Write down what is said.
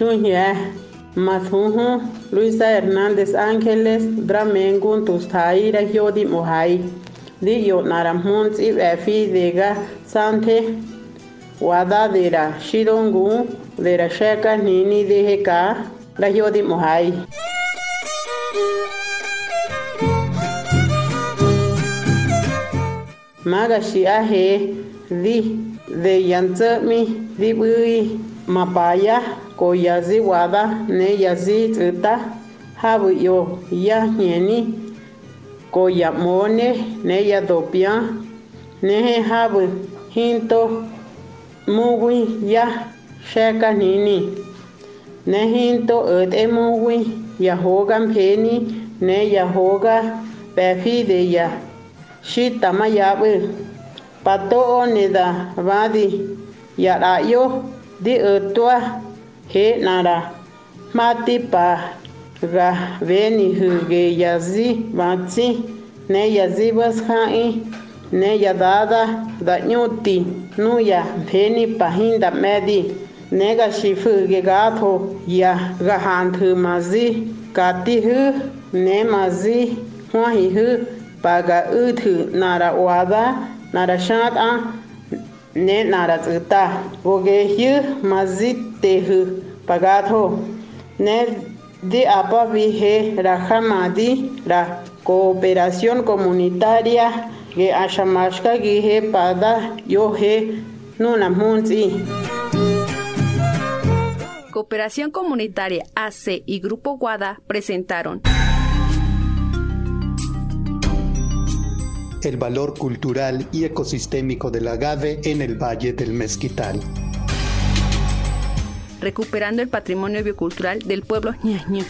Núñez, Mazujo, Luisa Hernández Ángeles, Dramengun Tustaira Yodi Mohai, Dio Naramhuns Ibefi Dega Sante, Wada Dera Shidongu, Dera Sheka Nini Deheka, La Yodi Mohai. Magashi Ahe, Di, De Yantsami, Di Bui, Mapaya, ko yazi wada ne yazi tsita habu yo ya nyeni ko yamone ne ya dopia, ne habu hinto mugui ya sheka nini ne hinto öte mugui, ya hogan peni ne ya hoga bafide ya shitama yabu pato oneda vadi ya rayo, di ötua he nara. Mati pa ga veni huge yazi vatsi. Ne yazi bas vasha'i ne yadada da da'nyuti nuya veni pahinda medi. Ne ga shifu ge gatho ya ga gahanthu mazi. Kati hu ne mazi. Hwahi hu paga uthu nara wada nara shat'a. Ne nara tsita boge hyu mazite hu pagato ne de apa vihe rahamadi la cooperación comunitaria que ashamashka gihe pada yohe nuna munzi Cooperación Comunitaria AC y Grupo Guada presentaron el valor cultural y ecosistémico del agave en el Valle del Mezquital. Recuperando el patrimonio biocultural del pueblo ñaño.